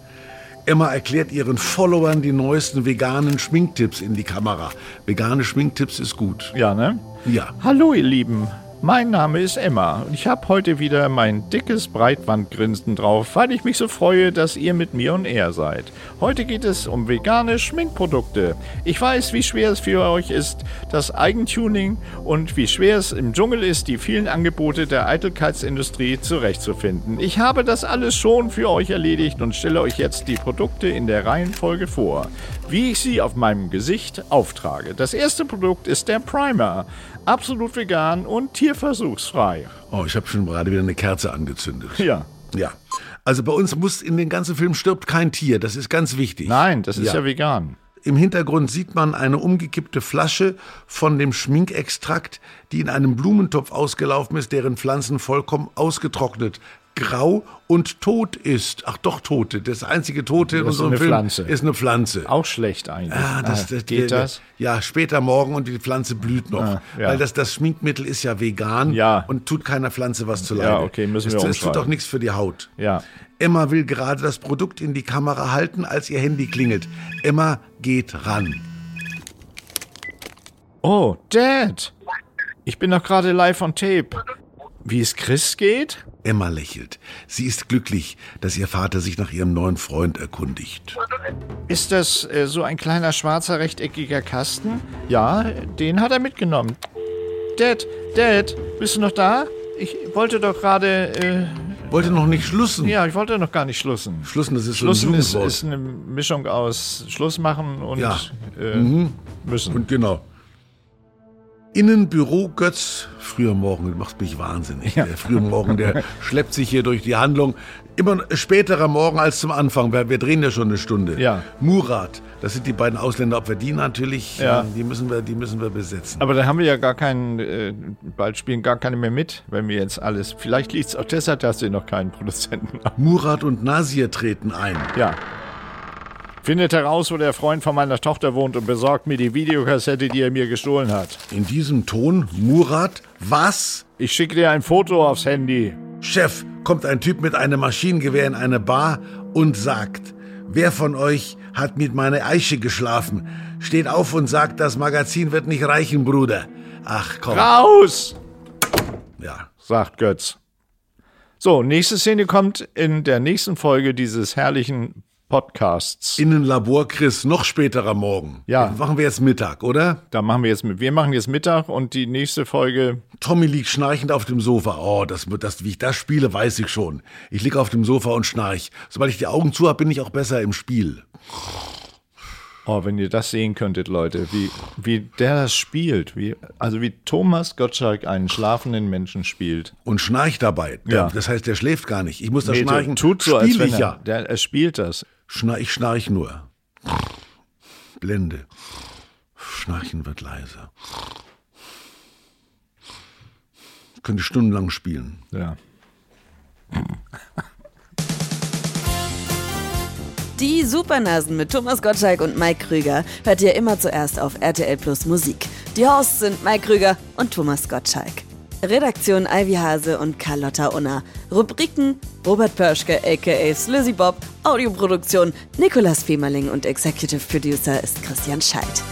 Emma erklärt ihren Followern die neuesten veganen Schminktipps in die Kamera. Vegane Schminktipps ist gut. Ja, ne? Ja. Hallo ihr Lieben, mein Name ist Emma und ich habe heute wieder mein dickes Breitwandgrinsen drauf, weil ich mich so freue, dass ihr mit mir und er seid. Heute geht es um vegane Schminkprodukte. Ich weiß, wie schwer es für euch ist, das Eigentuning und wie schwer es im Dschungel ist, die vielen Angebote der Eitelkeitsindustrie zurechtzufinden. Ich habe das alles schon für euch erledigt und stelle euch jetzt die Produkte in der Reihenfolge vor, wie ich sie auf meinem Gesicht auftrage. Das erste Produkt ist der Primer. Absolut vegan und tierversuchsfrei. Oh, ich habe schon gerade wieder eine Kerze angezündet. Ja. Ja. Also bei uns muss in den ganzen Film stirbt kein Tier. Das ist ganz wichtig. Nein, das ist ja, Ja. vegan. Im Hintergrund sieht man eine umgekippte Flasche von dem Schminkextrakt, die in einem Blumentopf ausgelaufen ist, deren Pflanzen vollkommen ausgetrocknet, grau und tot ist. Ach doch, tote. Das einzige Tote in Das ist unserem eine Film Pflanze. ist eine Pflanze. Auch schlecht eigentlich. Ah, das, Ah, das, geht der- das? Ja, später morgen und die Pflanze blüht noch. Ah, ja. Weil das, das Schminkmittel ist ja vegan Ja. und tut keiner Pflanze was zu leide. Ja, okay, müssen wir es, es tut auch nichts für die Haut. Ja. Emma will gerade das Produkt in die Kamera halten, als ihr Handy klingelt. Emma geht ran. Oh, Dad. Ich bin doch gerade live on tape. Wie es Chris geht? Emma lächelt. Sie ist glücklich, dass ihr Vater sich nach ihrem neuen Freund erkundigt. Ist das äh, so ein kleiner schwarzer rechteckiger Kasten? Ja, den hat er mitgenommen. Dad, Dad, bist du noch da? Ich wollte doch gerade, äh, Wollte noch nicht schlussen. ja, ich wollte noch gar nicht schlussen. Schlussen, das ist Schlussen so ein ist, Jugendwort. ist eine Mischung aus Schluss machen und Ja. äh, müssen. Und genau. Innenbüro Götz, früher Morgen, du machst mich wahnsinnig. Der frühe Morgen, der [LAUGHS] schleppt sich hier durch die Handlung. Immer späterer Morgen als zum Anfang, wir, wir drehen ja schon eine Stunde. Ja. Murat, das sind die beiden Ausländer, ob wir die natürlich, Ja. äh, die müssen wir, die müssen wir besetzen. Aber da haben wir ja gar keinen, äh, bald spielen gar keine mehr mit, wenn wir jetzt alles. Vielleicht liegt es auch deshalb, dass wir noch keinen Produzenten haben. Murat und Nasir treten ein. Ja. Findet heraus, wo der Freund von meiner Tochter wohnt und besorgt mir die Videokassette, die er mir gestohlen hat. In diesem Ton, Murat, was? Ich schicke dir ein Foto aufs Handy. Chef, kommt ein Typ mit einem Maschinengewehr in eine Bar und sagt, wer von euch hat mit meiner Eiche geschlafen? Steht auf und sagt, das Magazin wird nicht reichen, Bruder. Ach komm. Raus! Ja. sagt Götz. So, nächste Szene kommt in der nächsten Folge dieses herrlichen Podcasts. Innenlabor Chris, noch späterer Morgen. Ja. Machen wir jetzt Mittag, oder? Da machen wir jetzt mit. Wir machen jetzt Mittag und die nächste Folge. Tommy liegt schnarchend auf dem Sofa. Oh, das, das, wie ich das spiele, weiß ich schon. Ich liege auf dem Sofa und schnarch. Sobald ich die Augen zu habe, bin ich auch besser im Spiel. Oh, wenn ihr das sehen könntet, Leute, wie, wie der das spielt. Wie, also wie Thomas Gottschalk einen schlafenden Menschen spielt. Und schnarcht dabei. Der, Ja. Das heißt, der schläft gar nicht. Ich muss das Nee, Schnarchen tut so, als wenn er, der, er spielt das. Schnar ich schnarch nur. Blende. Schnarchen wird leiser. Könnte stundenlang spielen. Ja. Die Supernasen mit Thomas Gottschalk und Mike Krüger hört ihr immer zuerst auf RTL Plus Musik. Die Hosts sind Mike Krüger und Thomas Gottschalk. Redaktion Ivy Hase und Carlotta Unna. Rubriken Robert Pörschke aka Slizzy Bob. Audioproduktion Nikolas Femerling und Executive Producer ist Christian Scheidt.